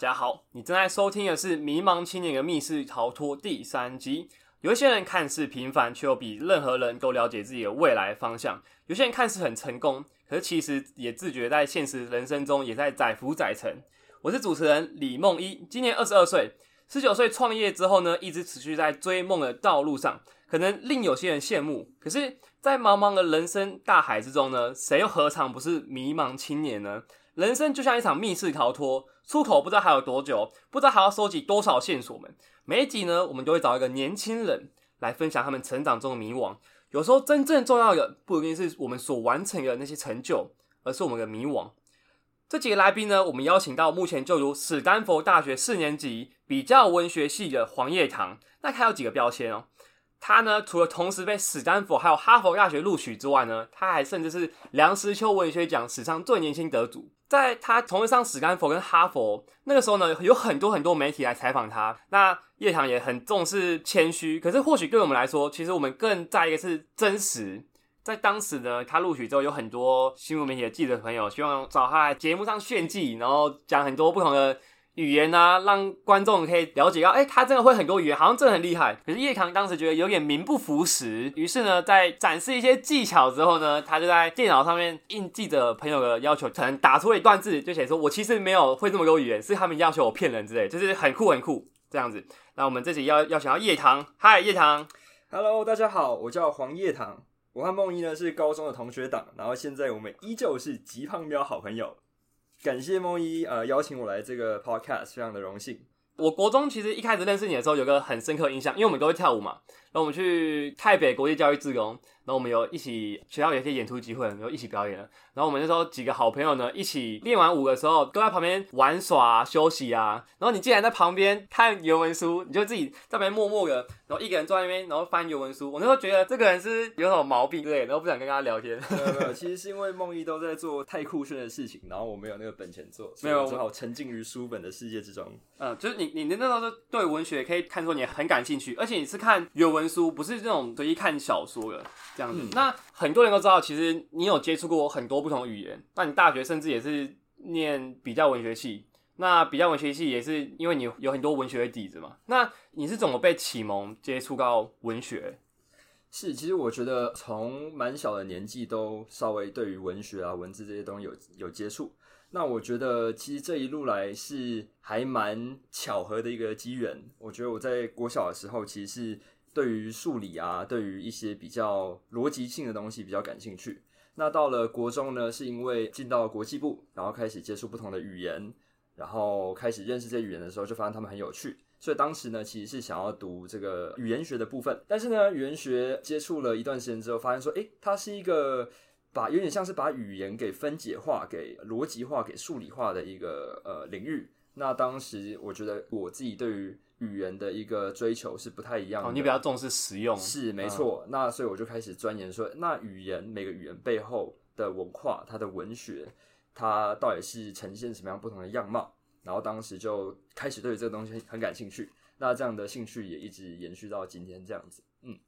大家好！你正在收听的是《迷茫青年的密室逃脱》第三集。有一些人看似平凡，却又比任何人都了解自己的未来方向；有些人看似很成功，可是其实也自觉在现实人生中也在载浮载沉。我是主持人李梦一，今年二十二岁，十九岁创业之后呢，一直持续在追梦的道路上，可能令有些人羡慕。可是，在茫茫的人生大海之中呢，谁又何尝不是迷茫青年呢？人生就像一场密室逃脱，出口不知道还有多久，不知道还要收集多少线索们。每一集呢，我们都会找一个年轻人来分享他们成长中的迷惘。有时候真正重要的不一定是我们所完成的那些成就，而是我们的迷惘。这几个来宾呢，我们邀请到目前就读史丹佛大学四年级比较文学系的黄叶堂。那他有几个标签哦？他呢，除了同时被史丹佛还有哈佛大学录取之外呢，他还甚至是梁实秋文学奖史上最年轻得主。在他同时上史丹佛跟哈佛那个时候呢，有很多很多媒体来采访他。那叶堂也很重视谦虚，可是或许对我们来说，其实我们更在意的是真实。在当时呢，他录取之后，有很多新闻媒体的记者朋友希望找他来节目上炫技，然后讲很多不同的。语言啊，让观众可以了解到，哎，他真的会很多语言，好像真的很厉害。可是叶康当时觉得有点名不符实，于是呢，在展示一些技巧之后呢，他就在电脑上面应记者朋友的要求，可能打出一段字，就写说：“我其实没有会这么多语言，是他们要求我骗人之类，就是很酷很酷这样子。”那我们这集要要想到叶堂，嗨，叶堂，Hello，大家好，我叫黄叶堂，我和梦一呢是高中的同学党，然后现在我们依旧是极胖喵好朋友。感谢梦一呃邀请我来这个 podcast，非常的荣幸。我国中其实一开始认识你的时候，有个很深刻印象，因为我们都会跳舞嘛。然后我们去台北国际教育志工，然后我们有一起学校有一些演出机会，然后一起表演。然后我们那时候几个好朋友呢，一起练完舞的时候，都在旁边玩耍休息啊。然后你竟然在旁边看原文书，你就自己在旁边默默的，然后一个人坐在那边，然后翻原文书。我那时候觉得这个人是有什么毛病之类，然后不想跟他聊天。没有没 有，其实是因为梦一都在做太酷炫的事情，然后我没有那个本钱做，没有只好沉浸于书本的世界之中。嗯，就是你你那时候对文学可以看出你很感兴趣，而且你是看原文。文书不是这种随意看小说的这样子。那很多人都知道，其实你有接触过很多不同语言。那你大学甚至也是念比较文学系。那比较文学系也是因为你有很多文学的底子嘛。那你是怎么被启蒙接触到文学？是，其实我觉得从蛮小的年纪都稍微对于文学啊、文字这些东西有有接触。那我觉得其实这一路来是还蛮巧合的一个机缘。我觉得我在国小的时候其实是。对于数理啊，对于一些比较逻辑性的东西比较感兴趣。那到了国中呢，是因为进到国际部，然后开始接触不同的语言，然后开始认识这些语言的时候，就发现他们很有趣。所以当时呢，其实是想要读这个语言学的部分。但是呢，语言学接触了一段时间之后，发现说，诶，它是一个把有点像是把语言给分解化、给逻辑化、给数理化的一个呃领域。那当时我觉得我自己对于语言的一个追求是不太一样的。你比较重视实用，是没错。那所以我就开始钻研说，那语言每个语言背后的文化，它的文学，它到底是呈现什么样不同的样貌？然后当时就开始对这个东西很感兴趣。那这样的兴趣也一直延续到今天这样子。嗯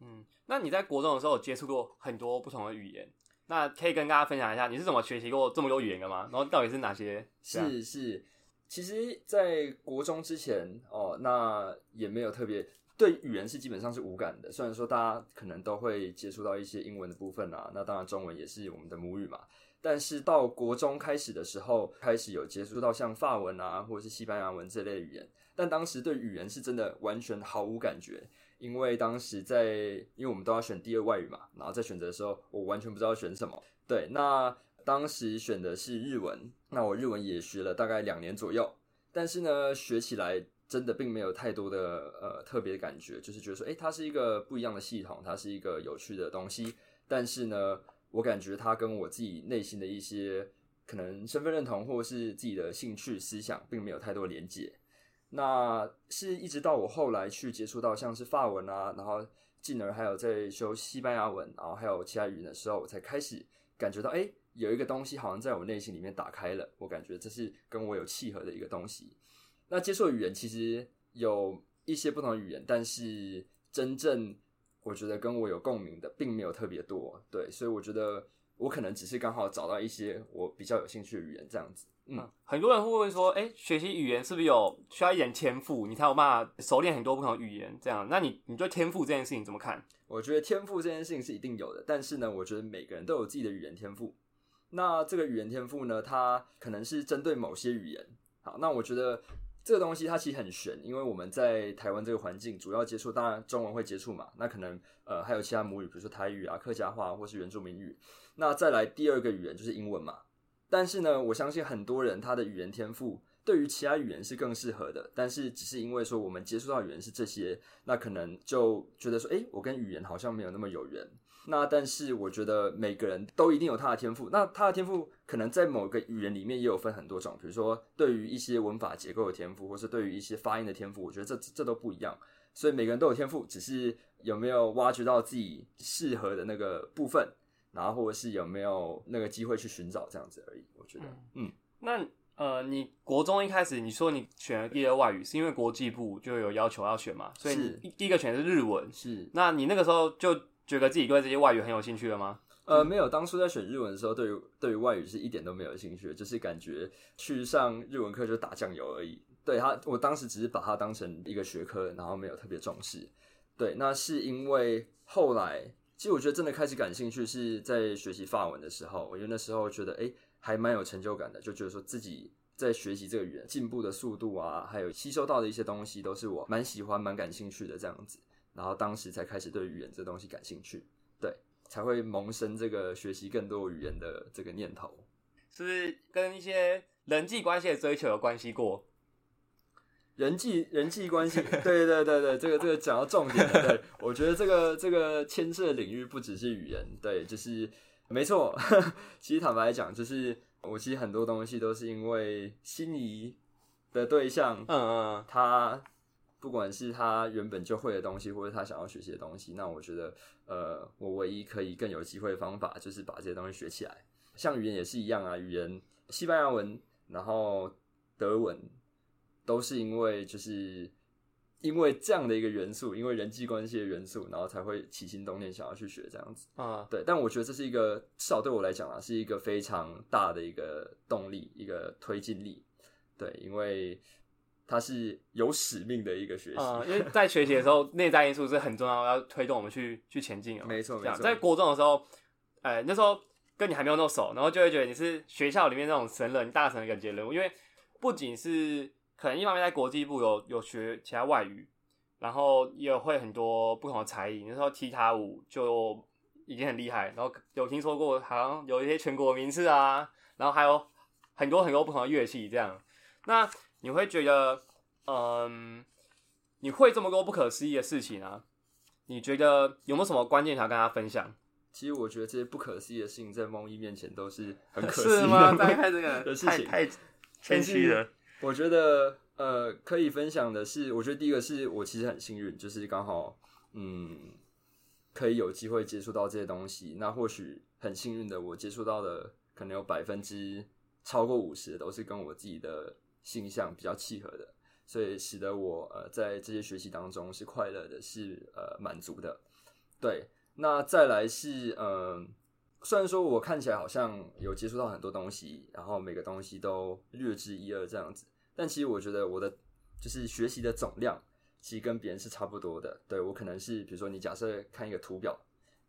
嗯。那你在国中的时候接触过很多不同的语言，那可以跟大家分享一下你是怎么学习过这么多语言的吗？然后到底是哪些？是是。其实，在国中之前哦，那也没有特别对语言是基本上是无感的。虽然说大家可能都会接触到一些英文的部分啊，那当然中文也是我们的母语嘛。但是到国中开始的时候，开始有接触到像法文啊，或者是西班牙文这类语言。但当时对语言是真的完全毫无感觉，因为当时在，因为我们都要选第二外语嘛，然后在选择的时候，我完全不知道选什么。对，那。当时选的是日文，那我日文也学了大概两年左右，但是呢，学起来真的并没有太多的呃特别的感觉，就是觉得说，诶，它是一个不一样的系统，它是一个有趣的东西，但是呢，我感觉它跟我自己内心的一些可能身份认同或是自己的兴趣思想，并没有太多连接。那是一直到我后来去接触到像是法文啊，然后进而还有在修西班牙文，然后还有其他语言的时候，我才开始感觉到，诶。有一个东西好像在我内心里面打开了，我感觉这是跟我有契合的一个东西。那接受语言其实有一些不同的语言，但是真正我觉得跟我有共鸣的并没有特别多。对，所以我觉得我可能只是刚好找到一些我比较有兴趣的语言这样子。嗯，很多人会问说，哎、学习语言是不是有需要一点天赋，你才有办法熟练很多不同的语言？这样，那你你对天赋这件事情怎么看？我觉得天赋这件事情是一定有的，但是呢，我觉得每个人都有自己的语言天赋。那这个语言天赋呢，它可能是针对某些语言。好，那我觉得这个东西它其实很悬，因为我们在台湾这个环境主要接触，当然中文会接触嘛，那可能呃还有其他母语，比如说台语啊、客家话或是原住民语。那再来第二个语言就是英文嘛。但是呢，我相信很多人他的语言天赋对于其他语言是更适合的，但是只是因为说我们接触到语言是这些，那可能就觉得说，诶，我跟语言好像没有那么有缘。那但是我觉得每个人都一定有他的天赋，那他的天赋可能在某个语言里面也有分很多种，比如说对于一些文法结构的天赋，或是对于一些发音的天赋，我觉得这这都不一样。所以每个人都有天赋，只是有没有挖掘到自己适合的那个部分，然后或者是有没有那个机会去寻找这样子而已。我觉得，嗯，那呃，你国中一开始你说你选了第二外语，是因为国际部就有要求要选嘛？所以你第一个选的是日文。是那你那个时候就觉得自己对这些外语很有兴趣了吗？呃，没有，当初在选日文的时候，对于对于外语是一点都没有兴趣，就是感觉去上日文课就打酱油而已。对他，我当时只是把它当成一个学科，然后没有特别重视。对，那是因为后来，其实我觉得真的开始感兴趣是在学习法文的时候，我觉得那时候觉得诶还蛮有成就感的，就觉得说自己在学习这个语言进步的速度啊，还有吸收到的一些东西，都是我蛮喜欢、蛮感兴趣的这样子。然后当时才开始对语言这东西感兴趣，对，才会萌生这个学习更多语言的这个念头。是不是跟一些人际关系的追求有关系过？人际人际关系，对对对对，这个这个讲到重点了。对，我觉得这个这个牵涉的领域不只是语言，对，就是没错。其实坦白来讲，就是我其实很多东西都是因为心仪的对象，嗯嗯，他不管是他原本就会的东西，或者他想要学习的东西，那我觉得，呃，我唯一可以更有机会的方法，就是把这些东西学起来。像语言也是一样啊，语言西班牙文，然后德文，都是因为就是因为这样的一个元素，因为人际关系的元素，然后才会起心动念想要去学这样子。啊，对，但我觉得这是一个至少对我来讲啊，是一个非常大的一个动力，一个推进力。对，因为它是有使命的一个学习。嗯，因为在学习的时候，内在因素是很重要，要推动我们去去前进哦。没错没错在国中的时候，呃，那时候跟你还没有那么熟，然后就会觉得你是学校里面那种神人、大神的感觉人物，因为不仅是可能一方面在国际部有有学其他外语，然后也会很多不同的才艺。那时候踢踏舞就已经很厉害，然后有听说过好像有一些全国名次啊，然后还有很多很多不同的乐器这样。那你会觉得，嗯，你会这么多不可思议的事情啊？你觉得有没有什么关键想要跟大家分享？其实我觉得这些不可思议的事情，在梦一面前都是很 可思议是吗？这个。太太谦虚了。我觉得呃，可以分享的是，我觉得第一个是我其实很幸运，就是刚好嗯，可以有机会接触到这些东西。那或许很幸运的，我接触到的可能有百分之超过五十都是跟我自己的性向比较契合的，所以使得我呃在这些学习当中是快乐的，是呃满足的。对，那再来是嗯。呃虽然说我看起来好像有接触到很多东西，然后每个东西都略知一二这样子，但其实我觉得我的就是学习的总量，其实跟别人是差不多的。对我可能是，比如说你假设看一个图表，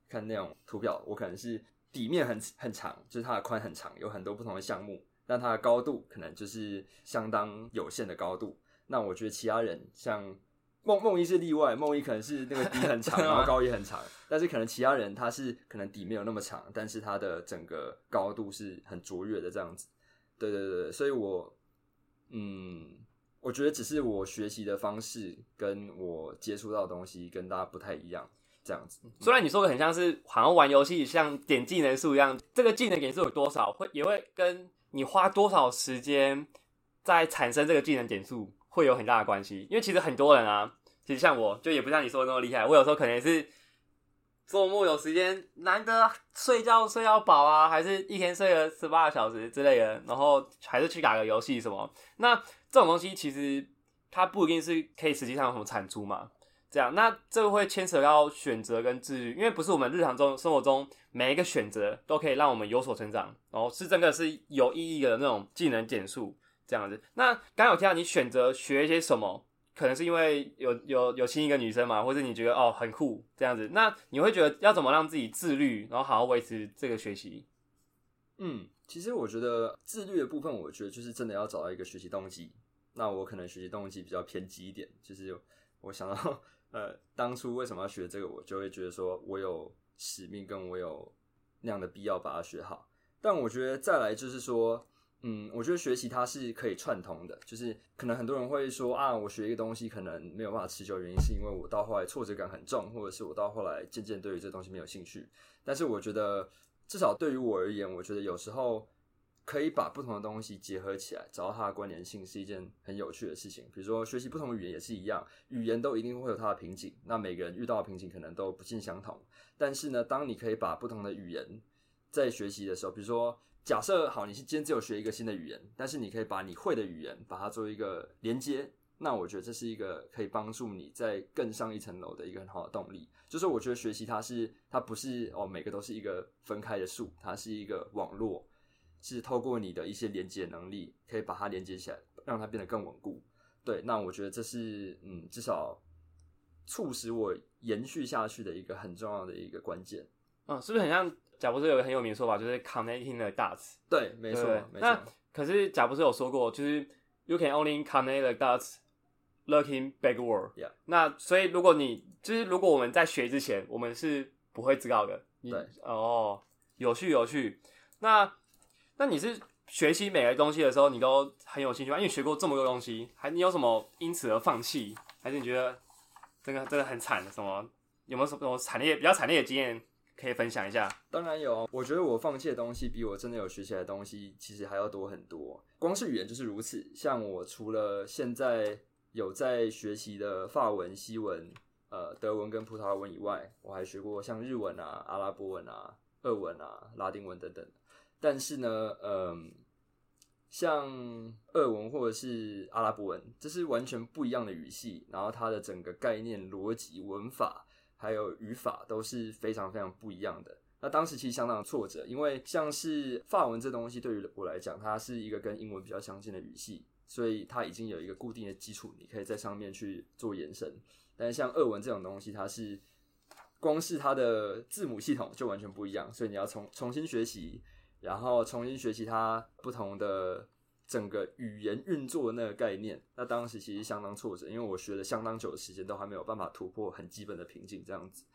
看那种图表，我可能是底面很很长，就是它的宽很长，有很多不同的项目，但它的高度可能就是相当有限的高度。那我觉得其他人像梦梦一是例外，梦一可能是那个底很长，然后高也很长，但是可能其他人他是可能底没有那么长，但是他的整个高度是很卓越的这样子。对对对，对所以我嗯，我觉得只是我学习的方式跟我接触到的东西跟大家不太一样，这样子。虽然你说的很像是好像玩游戏，像点技能数一样，这个技能点数有多少，会也会跟你花多少时间在产生这个技能点数会有很大的关系。因为其实很多人啊，其实像我就也不像你说的那么厉害，我有时候可能也是周末有时间难得睡觉睡到饱啊，还是一天睡了十八个小时之类的，然后还是去打个游戏什么。那这种东西其实它不一定是可以实际上有什么产出嘛。这样，那这个会牵扯到选择跟自律，因为不是我们日常中生活中每一个选择都可以让我们有所成长，然后是真的是有意义的那种技能减速这样子。那刚有提到你选择学一些什么，可能是因为有有有亲一个女生嘛，或者你觉得哦很酷这样子，那你会觉得要怎么让自己自律，然后好好维持这个学习？嗯，其实我觉得自律的部分，我觉得就是真的要找到一个学习动机。那我可能学习动机比较偏激一点，就是我想到。呃，当初为什么要学这个？我就会觉得说，我有使命，跟我有那样的必要把它学好。但我觉得再来就是说，嗯，我觉得学习它是可以串通的。就是可能很多人会说啊，我学一个东西可能没有办法持久，原因是因为我到后来挫折感很重，或者是我到后来渐渐对于这东西没有兴趣。但是我觉得，至少对于我而言，我觉得有时候。可以把不同的东西结合起来，找到它的关联性，是一件很有趣的事情。比如说，学习不同语言也是一样，语言都一定会有它的瓶颈。那每个人遇到的瓶颈可能都不尽相同。但是呢，当你可以把不同的语言在学习的时候，比如说，假设好，你是今天只有学一个新的语言，但是你可以把你会的语言把它做一个连接，那我觉得这是一个可以帮助你在更上一层楼的一个很好的动力。就是我觉得学习它是它不是哦，每个都是一个分开的树，它是一个网络。是透过你的一些连接能力，可以把它连接起来，让它变得更稳固。对，那我觉得这是嗯，至少促使我延续下去的一个很重要的一个关键。嗯，是不是很像贾博士有个很有名的说法，就是 connecting the dots？对，没错，没错。那可是贾博士有说过，就是 you can only connect the dots looking backward。那所以如果你就是如果我们在学之前，我们是不会知道的。对。哦，有趣有趣。那那你是学习每个东西的时候，你都很有兴趣吗？因为学过这么多东西，还你有什么因此而放弃？还是你觉得这个真的很惨？什么有没有什么惨烈、比较惨烈的经验可以分享一下？当然有，我觉得我放弃的东西比我真的有学起来的东西其实还要多很多。光是语言就是如此。像我除了现在有在学习的法文、西文、呃德文跟葡萄牙文以外，我还学过像日文啊、阿拉伯文啊、俄文啊、拉丁文等等。但是呢，嗯，像俄文或者是阿拉伯文，这是完全不一样的语系，然后它的整个概念、逻辑、文法还有语法都是非常非常不一样的。那当时其实相当挫折，因为像是法文这东西对于我来讲，它是一个跟英文比较相近的语系，所以它已经有一个固定的基础，你可以在上面去做延伸。但是像俄文这种东西，它是光是它的字母系统就完全不一样，所以你要重重新学习。然后重新学习它不同的整个语言运作的那个概念，那当时其实相当挫折，因为我学了相当久的时间，都还没有办法突破很基本的瓶颈，这样子。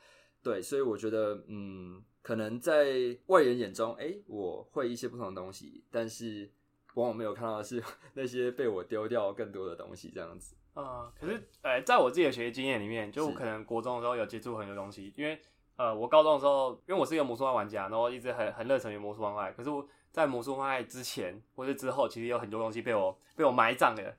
对，所以我觉得，嗯，可能在外人眼中，哎，我会一些不同的东西，但是往往没有看到的是 那些被我丢掉更多的东西，这样子。啊，可是，呃，在我自己的学习经验里面，就我可能国中的时候有接触很多东西，因为。呃，我高中的时候，因为我是一个魔术方玩家，然后一直很很热忱于魔术方块。可是我在魔术方块之前或者之后，其实有很多东西被我被我埋葬了。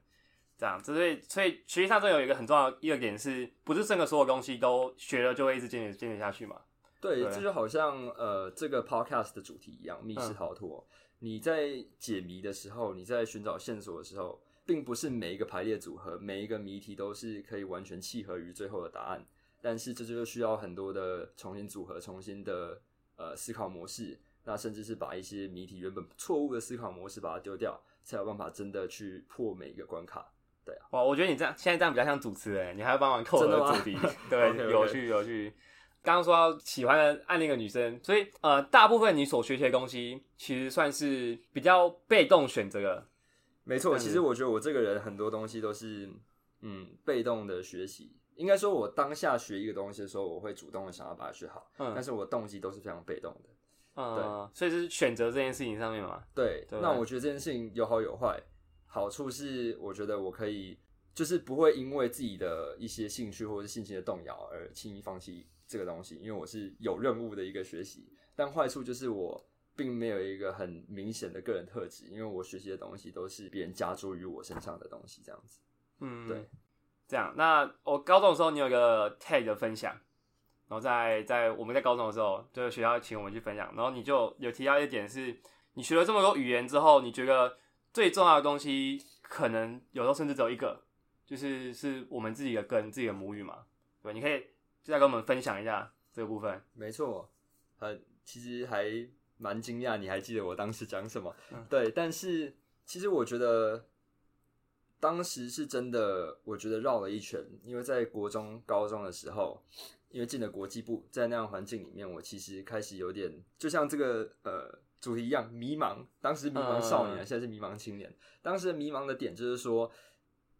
这样，所以所以学习上这有一个很重要一个点，是不是整个所有东西都学了就会一直坚持坚持下去嘛？对，这就好像呃这个 podcast 的主题一样，密室逃脱。你在解谜的时候，你在寻找线索的时候，并不是每一个排列组合、每一个谜题都是可以完全契合于最后的答案。但是这就需要很多的重新组合、重新的呃思考模式，那甚至是把一些谜题原本错误的思考模式把它丢掉，才有办法真的去破每一个关卡。对啊，哇，我觉得你这样现在这样比较像主持人，你还要帮忙扣的主题，对，有趣有趣。刚刚说喜欢的暗恋一个女生，所以呃，大部分你所学习的东西其实算是比较被动选择的。没错，其实我觉得我这个人很多东西都是嗯被动的学习。应该说，我当下学一个东西的时候，我会主动的想要把它学好，嗯，但是我动机都是非常被动的，嗯，对，所以是选择这件事情上面嘛，对，那我觉得这件事情有好有坏，好处是我觉得我可以就是不会因为自己的一些兴趣或者是心情的动摇而轻易放弃这个东西，因为我是有任务的一个学习，但坏处就是我并没有一个很明显的个人特质，因为我学习的东西都是别人加诸于我身上的东西，这样子，嗯，对。这样，那我高中的时候，你有一个 tag 的分享，然后在在我们在高中的时候，就是学校请我们去分享，然后你就有提到一点是，你学了这么多语言之后，你觉得最重要的东西，可能有时候甚至只有一个，就是是我们自己的根，自己的母语嘛。对，你可以再跟我们分享一下这个部分。没错，很，其实还蛮惊讶，你还记得我当时讲什么？嗯对，但是其实我觉得当时是真的，我觉得绕了一圈，因为在国中、高中的时候，因为进了国际部，在那样的环境里面，我其实开始有点，就像这个呃主题一样，迷茫。当时迷茫少年，嗯现在是迷茫青年。当时的迷茫的点就是说，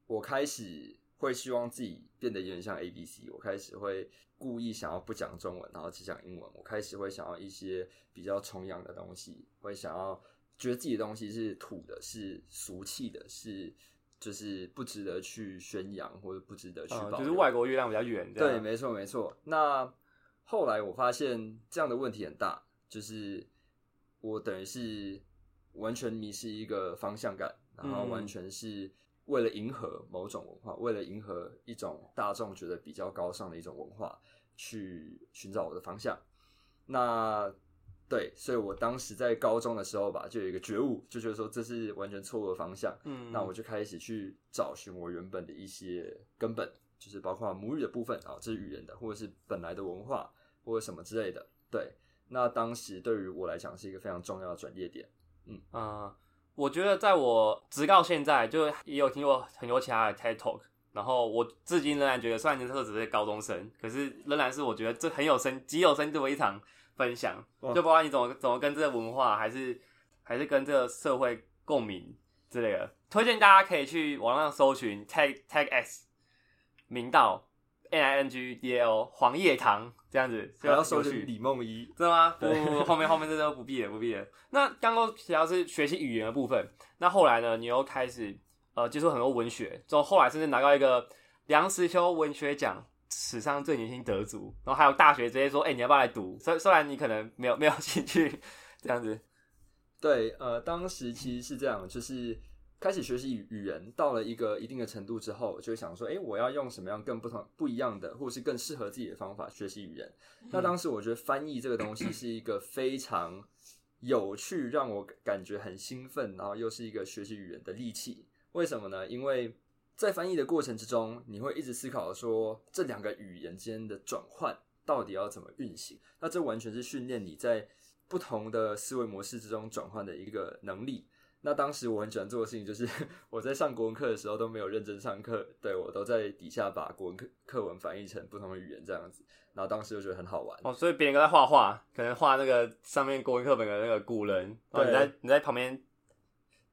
我开始会希望自己变得有点像 A B C，我开始会故意想要不讲中文，然后只讲英文。我开始会想要一些比较崇洋的东西，会想要觉得自己的东西是土的，是俗气的，是就是不值得去宣扬或者不值得去。就是外国月亮比较圆，对，没错没错。那后来我发现这样的问题很大，就是我等于是完全迷失一个方向感，然后嗯完全是为了迎合某种文化，为了迎合一种大众觉得比较高尚的一种文化，去寻找我的方向。那对，所以我当时在高中的时候吧，就有一个觉悟，就觉得说这是完全错误的方向。嗯，那我就开始去找寻我原本的一些根本，就是包括母语的部分啊，这是语言的，或者是本来的文化或者什么之类的。对，那当时对于我来讲是一个非常重要的转捩点。嗯，啊我觉得在我直到现在，就也有听过很多其他的 TED Talk，然后我至今仍然觉得，虽然那时候只是高中生，可是仍然是我觉得这很有深、极有深度的一场分享。就不管你怎么怎么跟这个文化，还是还是跟这个社会共鸣之类的。推荐大家可以去网上搜寻 Tag Tag S 明道 N I N G D O 黄叶堂这样子，还要搜寻李梦怡，真的吗？不不不，后面后面这都不必了，不必了。那刚刚提到是学习语言的部分，那后来呢，你又开始呃接触很多文学，之后后来甚至拿到一个梁实秋文学奖史上最年轻得主，然后还有大学直接说，哎、你要不要来读？虽虽然你可能没有没有 兴趣这样子，对，呃，当时其实是这样，就是开始学习语语言，到了一个一定的程度之后，就会想说，哎，我要用什么样更不同、不一样的，或是更适合自己的方法学习语言。那当时我觉得翻译这个东西是一个非常有趣，让我感觉很兴奋，然后又是一个学习语言的利器。为什么呢？因为在翻译的过程之中，你会一直思考说这两个语言间的转换到底要怎么运行。那这完全是训练你在不同的思维模式之中转换的一个能力。那当时我很喜欢做的事情就是，我在上国文课的时候都没有认真上课，对我都在底下把国文课课文翻译成不同的语言这样子。然后当时就觉得很好玩。哦，所以别人都在画画，可能画那个上面国文课本的那个古人，然后你在你在旁边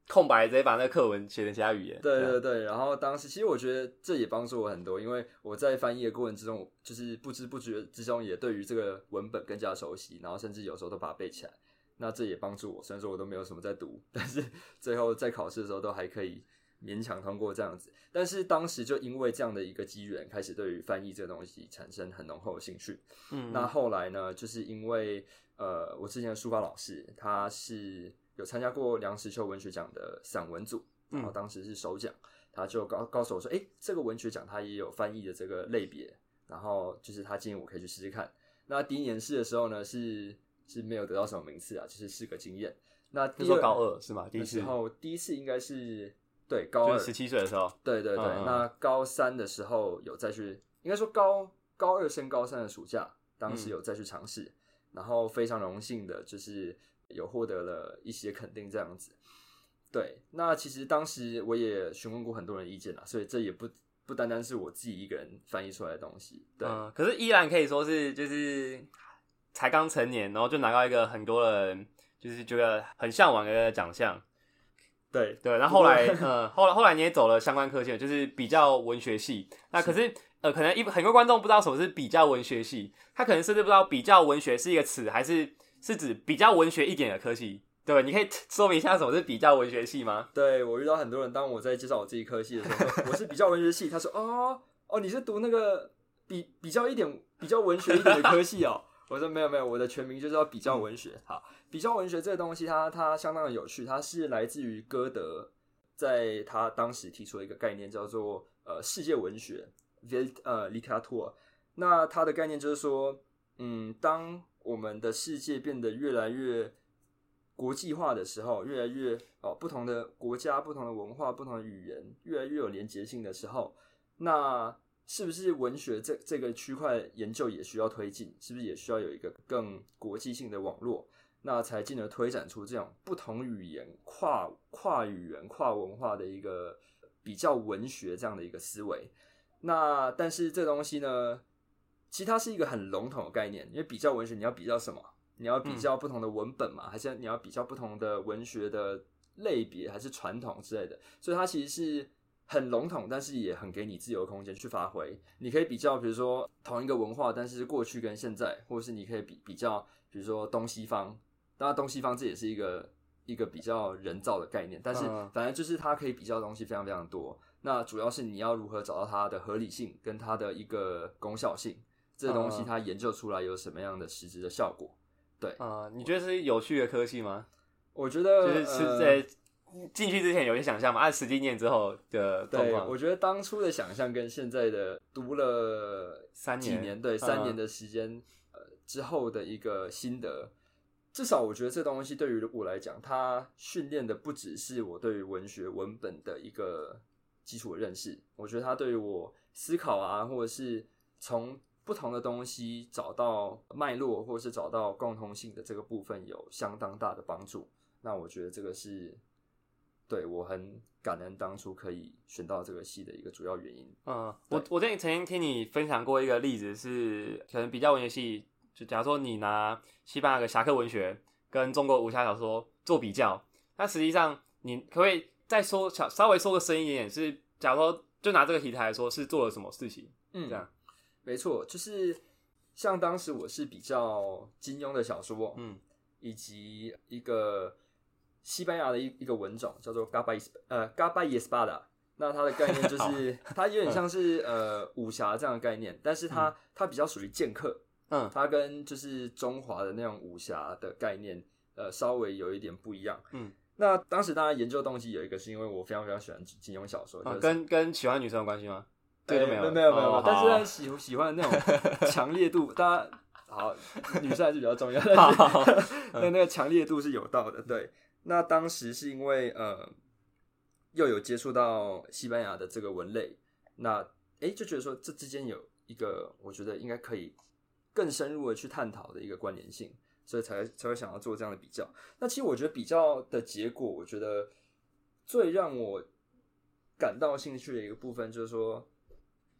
空白直接把那个课文写成其他语言，对对对，然后当时其实我觉得这也帮助我很多，因为我在翻译的过程之中，就是不知不觉之中也对于这个文本更加熟悉，然后甚至有时候都把它背起来。那这也帮助我，虽然说我都没有什么在读，但是最后在考试的时候都还可以勉强通过这样子。但是当时就因为这样的一个机缘，开始对于翻译这个东西产生很浓厚的兴趣。嗯，那后来呢，就是因为呃，我之前的书法老师他是有参加过梁实秋文学奖的散文组，然后当时是首奖，他就告告诉我说，诶，这个文学奖他也有翻译的这个类别，然后就是他建议我可以去试试看。那第一年试的时候呢，是是没有得到什么名次啊，就是试个经验。那第二那时候高二是吗？第一次的时候，第一次应该是对高二十七岁的时候，对对对，嗯嗯那高三的时候有再去，应该说高高二升高三的暑假，当嗯时有再去尝试，然后非常荣幸的就是有获得了一些肯定这样子。对，那其实当时我也询问过很多人意见啦，所以这也不不单单是我自己一个人翻译出来的东西。对，嗯，可是依然可以说是就是才刚成年，然后就拿到一个很多人就是觉得很向往的奖项。对，对，然后后来，呃，后来后来你也走了相关科系，就是比较文学系。那可是，呃，可能一很多观众不知道什么是比较文学系，他可能甚至不知道比较文学是一个词，还是是指比较文学一点的科系。对，你可以说明一下什么是比较文学系吗？对我遇到很多人，当我在介绍我自己科系的时候，我是比较文学系，他说哦哦，你是读那个比比较一点比较文学一点的科系哦。我说没有没有，我的全名就叫比较文学。好，比较文学这个东西它，它相当的有趣，它是来自于歌德，在他当时提出了一个概念，叫做呃世界文学 ”（Velt） 呃 Literatur）。那它的概念就是说，嗯，当我们的世界变得越来越国际化的时候，越来越哦不同的国家、不同的文化、不同的语言，越来越有连结性的时候，那是不是文学这这个区块研究也需要推进？是不是也需要有一个更国际性的网络？那才进而推展出这种不同语言、跨跨语言、跨文化的一个比较文学这样的一个思维。那但是这东西呢，其实它是一个很笼统的概念，因为比较文学，你要比较什么？你要比较不同的文本嘛，还是你要比较不同的文学的类别，还是传统之类的？所以它其实是很笼统，但是也很给你自由空间去发挥。你可以比较，比如说同一个文化，但是过去跟现在，或者是你可以比比较，比如说东西方。当然，东西方这也是一个一个比较人造的概念，但是反正就是它可以比较的东西非常非常多。那主要是你要如何找到它的合理性跟它的一个功效性，这东西它研究出来有什么样的实质的效果？对啊，你觉得是有趣的科技吗？我觉得就是是在进去之前有些想象嘛，按实际念之后的对，我觉得当初的想象跟现在的读了三年，对三年的时间呃之后的一个心得。至少我觉得这东西对于我来讲，它训练的不只是我对于文学文本的一个基础的认识，我觉得它对于我思考啊，或者是从不同的东西找到脉络，或者是找到共通性的这个部分，有相当大的帮助。那我觉得这个是对我很感恩当初可以选到这个系的一个主要原因。嗯，我我之前曾经听你分享过一个例子，是可能比较文学系。就假如说你拿西班牙的侠客文学跟中国武侠小说做比较，那实际上你可不可以再说小稍微说个深一点？是假如说就拿这个题材来说，是做了什么事情？嗯，这样没错，就是像当时我是比较金庸的小说，嗯，以及一个西班牙的一一个文种叫做 g a b a 呃 g a b a Espada，那它的概念就 是它有点像是呃武侠这样的概念，但是它它比较属于剑客。嗯，它跟就是中华的那种武侠的概念，呃，稍微有一点不一样。嗯，那当时大家研究动机有一个是因为我非常非常喜欢金庸小说，跟跟喜欢女生有关系吗？对，没有没有没有，但是喜喜欢那种 强烈度，大家好，女生还是比较重要。那那个强烈度是有道的。对，那当时是因为呃，又有接触到西班牙的这个文类，那哎就觉得说这之间有一个，我觉得应该可以。更深入的去探讨的一个关联性，所以才才会想要做这样的比较。那其实我觉得比较的结果，我觉得最让我感到兴趣的一个部分，就是说，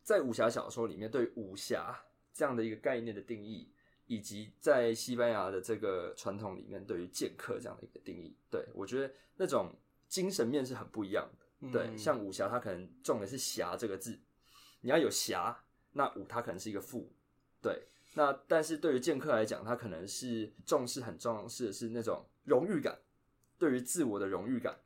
在武侠小说里面对武侠这样的一个概念的定义，以及在西班牙的这个传统里面对于剑客这样的一个定义，对我觉得那种精神面是很不一样的。对，像武侠，它可能重的是侠这个字，你要有侠，那武它可能是一个副，对。那但是对于剑客来讲，他可能是重视很重视的是那种荣誉感，对于自我的荣誉感。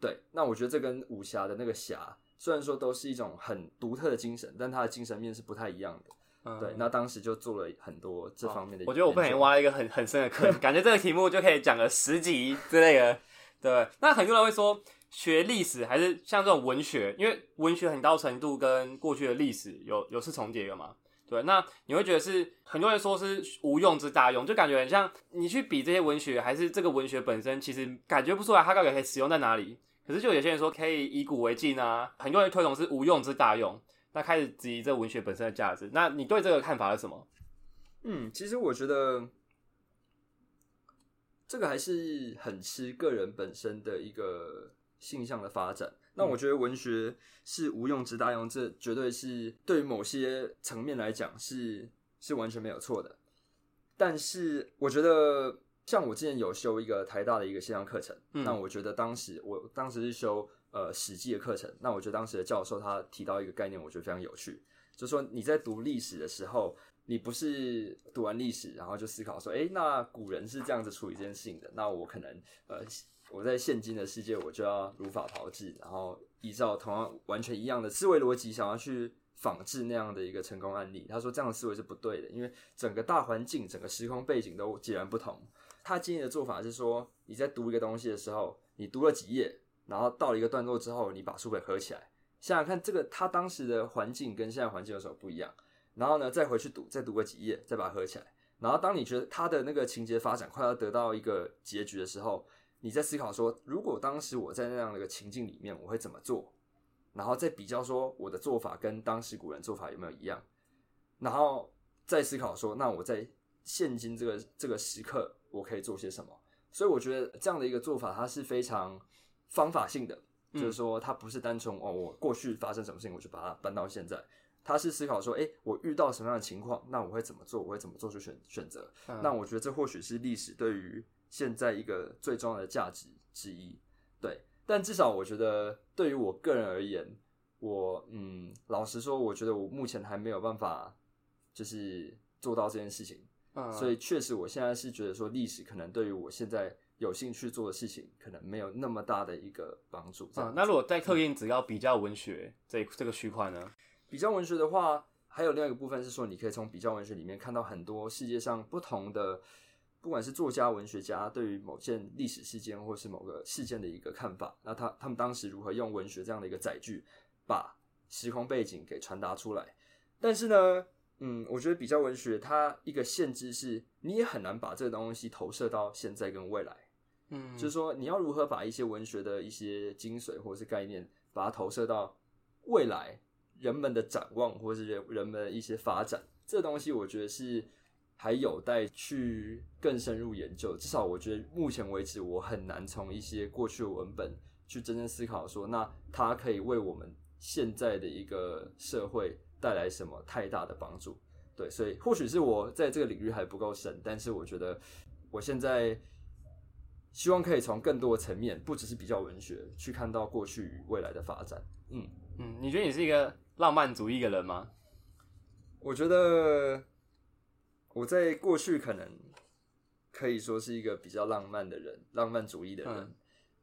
对，那我觉得这跟武侠的那个侠，虽然说都是一种很独特的精神，但他的精神面是不太一样的。对，那当时就做了很多这方面的。我觉得我不小心挖了一个很很深的坑，感觉这个题目就可以讲个十集之类的。对，那很多人会说学历史还是像这种文学，因为文学很高程度跟过去的历史有有是重叠的嘛。对，那你会觉得是很多人说是无用之大用，就感觉很像你去比这些文学，还是这个文学本身，其实感觉不出来它到底可以使用在哪里。可是就有些人说可以以古为镜啊，很多人推崇是无用之大用，那开始质疑这文学本身的价值。那你对这个看法是什么？嗯，其实我觉得这个还是很吃个人本身的一个性向的发展。那我觉得文学是无用之大用，这绝对是对于某些层面来讲是是完全没有错的。但是我觉得，像我之前有修一个台大的一个线上课程，那我觉得当时我当时是修呃史记的课程，那我觉得当时的教授他提到一个概念，我觉得非常有趣，就说你在读历史的时候，你不是读完历史然后就思考说，诶，那古人是这样子处理这件事情的，那我可能呃。我在现今的世界，我就要如法炮制，然后依照同样完全一样的思维逻辑，想要去仿制那样的一个成功案例。他说这样的思维是不对的，因为整个大环境、整个时空背景都截然不同。他建议的做法是说，你在读一个东西的时候，你读了几页，然后到了一个段落之后，你把书本合起来，想想看这个他当时的环境跟现在环境有什么不一样，然后呢再回去读，再读个几页，再把它合起来。然后当你觉得他的那个情节发展快要得到一个结局的时候，你在思考说，如果当时我在那样的一个情境里面，我会怎么做？然后再比较说我的做法跟当时古人做法有没有一样，然后再思考说，那我在现今这个这个时刻我可以做些什么？所以我觉得这样的一个做法，它是非常方法性的，就是说它不是单纯哦，我过去发生什么事情我就把它搬到现在，他是思考说，哎，我遇到什么样的情况，那我会怎么做？我会怎么做出选选择？那我觉得这或许是历史对于现在一个最重要的价值之一，对。但至少我觉得，对于我个人而言，我嗯，老实说，我觉得我目前还没有办法，就是做到这件事情。嗯，所以确实，我现在是觉得说，历史可能对于我现在有兴趣做的事情，可能没有那么大的一个帮助。嗯，那如果在刻印只要比较文学这这个区块呢？比较文学的话，还有另外一个部分是说，你可以从比较文学里面看到很多世界上不同的。不管是作家、文学家对于某件历史事件或是某个事件的一个看法，那他他们当时如何用文学这样的一个载具，把时空背景给传达出来？但是呢，嗯，我觉得比较文学它一个限制是，你也很难把这个东西投射到现在跟未来。嗯，就是说你要如何把一些文学的一些精髓或者是概念，把它投射到未来人们的展望或者是人人们的一些发展，这东西我觉得是。还有待去更深入研究，至少我觉得目前为止，我很难从一些过去的文本去真正思考说，那它可以为我们现在的一个社会带来什么太大的帮助。对，所以或许是我在这个领域还不够深，但是我觉得我现在希望可以从更多的层面，不只是比较文学，去看到过去与未来的发展。嗯嗯，你觉得你是一个浪漫主义的人吗？我觉得。我在过去可能可以说是一个比较浪漫的人，浪漫主义的人，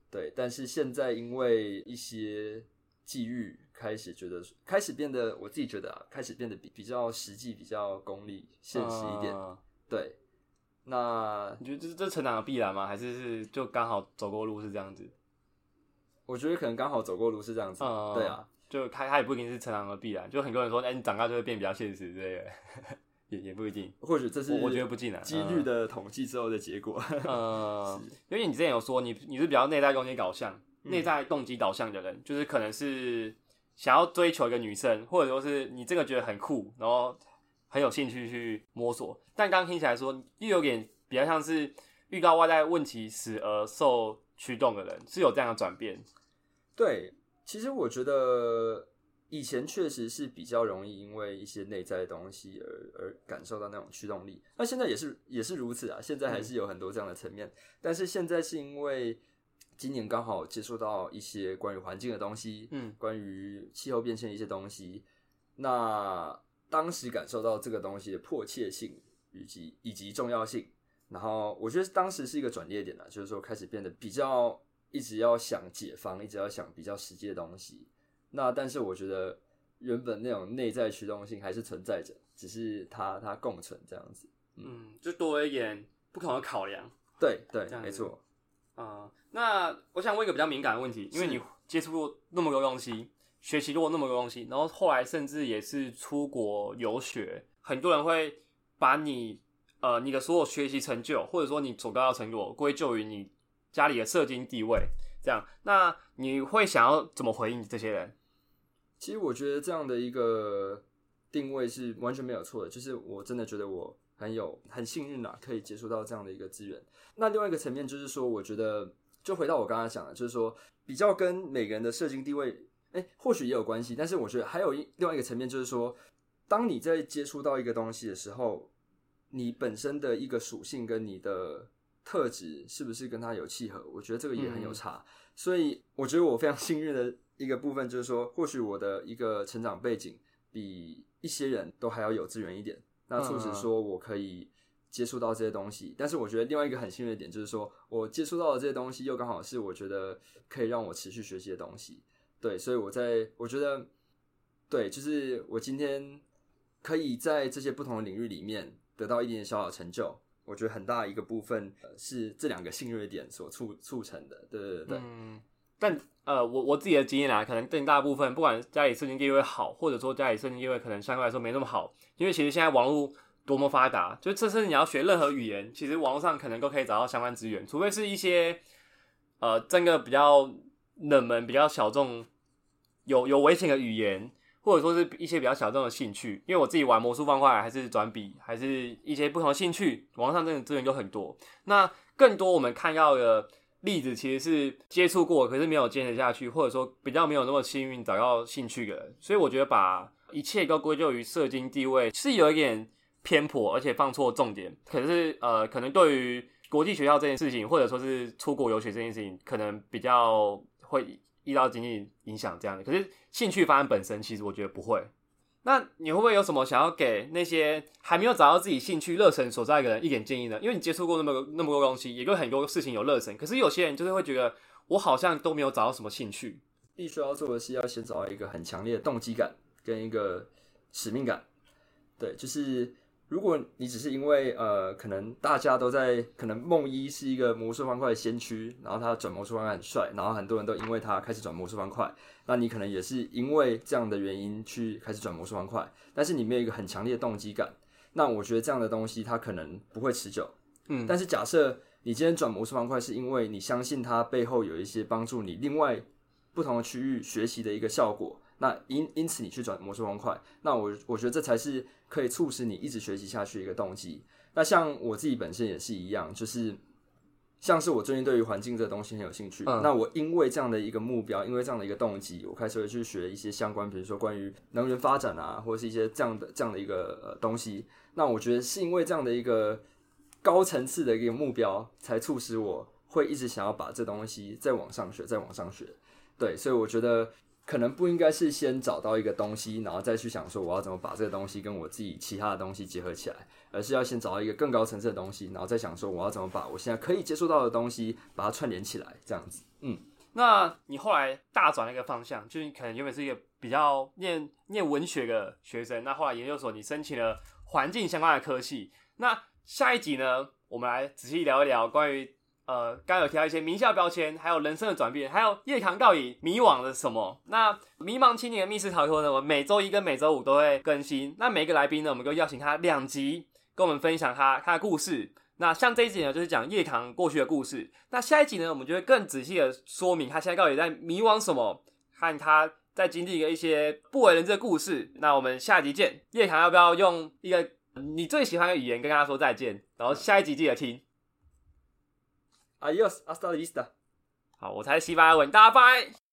对。但是现在因为一些际遇，开始觉得开始变得，我自己觉得啊，开始变得比比较实际、比较功利、现实一点。对。那你觉得这是这成长的必然吗？还是是就刚好走过路是这样子？我觉得可能刚好走过路是这样子。对啊，就他他也不一定是成长的必然。就很多人说，哎，你长大就会变比较现实之类的。也也不一定，或许这是我觉得不尽然几率的统计之后的结果。呃，因为你之前有说你你是比较内在动机导向、内在动机导向的人，就是可能是想要追求一个女生，或者说是你这个觉得很酷，然后很有兴趣去摸索。但刚刚听起来说又有点比较像是遇到外在问题时而受驱动的人，是有这样的转变。对，其实我觉得。以前确实是比较容易因为一些内在的东西而而感受到那种驱动力，那现在也是也是如此啊。现在还是有很多这样的层面，但是现在是因为今年刚好接触到一些关于环境的东西，嗯，关于气候变迁的一些东西，那当时感受到这个东西的迫切性以及以及重要性，然后我觉得当时是一个转捩点了，就是说开始变得比较一直要想解放，一直要想比较实际的东西。那但是我觉得原本那种内在驱动性还是存在着，只是它它共存这样子，嗯，就多一点不同的考量。对对，没错。啊，那我想问一个比较敏感的问题，因为你接触过那么多东西，学习过那么多东西，然后后来甚至也是出国游学，很多人会把你呃你的所有学习成就，或者说你所得到成果归咎于你家里的社经地位，这样，那你会想要怎么回应这些人？其实我觉得这样的一个定位是完全没有错的，就是我真的觉得我很有很幸运啊，可以接触到这样的一个资源。那另外一个层面就是说，我觉得就回到我刚刚讲的，就是说比较跟每个人的社经地位，哎，或许也有关系。但是我觉得还有一另外一个层面，就是说，当你在接触到一个东西的时候，你本身的一个属性跟你的特质是不是跟它有契合？我觉得这个也很有差。所以我觉得我非常 幸运的。一个部分就是说，或许我的一个成长背景比一些人都还要有资源一点，那促使说我可以接触到这些东西。但是我觉得另外一个很幸运的点就是说，我接触到的这些东西又刚好是我觉得可以让我持续学习的东西。对，所以我在我觉得，对，就是我今天可以在这些不同的领域里面得到一点点小小成就，我觉得很大一个部分是这两个幸运点所促促成的。对对对。但呃，我我自己的经验啊，可能更大部分，不管家里社经地位好，或者说家里社经地位可能相对来说没那么好，因为其实现在网络多么发达，就这是你要学任何语言，其实网络上可能都可以找到相关资源，除非是一些呃，真的比较冷门、比较小众、有有危险的语言，或者说是一些比较小众的兴趣。因为我自己玩魔术方块，还是转笔，还是一些不同的兴趣，网上真的资源就很多。那更多我们看到的例子，其实是接触过，可是没有坚持下去，或者说比较没有那么幸运找到兴趣的人。所以我觉得把一切都归咎于社经地位是有一点偏颇，而且放错重点。可是呃，可能对于国际学校这件事情，或者说是出国游学这件事情，可能比较会遇到经济影响这样的。可是兴趣发展本身，其实我觉得不会。那你会不会有什么想要给那些还没有找到自己兴趣热忱所在的人一点建议呢？因为你接触过那么 那么多东西，也对很多事情有热忱，可是有些人就是会觉得我好像都没有找到什么兴趣。必须要做的是要先找到一个很强烈的动机感跟一个使命感。对，就是。如果你只是因为呃，可能大家都在，可能梦一是一个魔术方块的先驱，然后他转魔术方块很帅，然后很多人都因为他开始转魔术方块，那你可能也是因为这样的原因去开始转魔术方块，但是你没有一个很强烈的动机感，那我觉得这样的东西它可能不会持久。嗯，但是假设你今天转魔术方块是因为你相信它背后有一些帮助你另外不同的区域学习的一个效果。那因因此你去转魔术方块，那我我觉得这才是可以促使你一直学习下去的一个动机。那像我自己本身也是一样，就是像是我最近对于环境这个东西很有兴趣，那我因为这样的一个目标，因为这样的一个动机，我开始会去学一些相关，比如说关于能源发展啊，或者是一些这样的这样的一个呃东西。那我觉得是因为这样的一个高层次的一个目标，才促使我会一直想要把这东西再往上学，再往上学。对，所以我觉得。可能不应该是先找到一个东西，然后再去想说我要怎么把这个东西跟我自己其他的东西结合起来，而是要先找到一个更高层次的东西，然后再想说我要怎么把我现在可以接触到的东西把它串联起来，这样子。嗯，那你后来大转了一个方向，就是你可能原本是一个比较念念文学的学生，那后来研究所你申请了环境相关的科系。那下一集呢，我们来仔细聊一聊关于。呃，刚有提到一些名校标签，还有人生的转变，还有夜堂到底迷惘了什么？那迷茫青年的密室逃脱呢？我每周一跟每周五都会更新。那每个来宾呢，我们都邀请他两集，跟我们分享他他的故事。那像这一集呢，就是讲夜堂过去的故事。那下一集呢，我们就会更仔细的说明他现在到底在迷惘什么，和他在经历一些不为人知的故事。那我们下集见。夜堂要不要用一个你最喜欢的语言跟大家说再见？然后下一集记得听。Adiós, hasta la vista. 好，我才西班牙文，大家拜。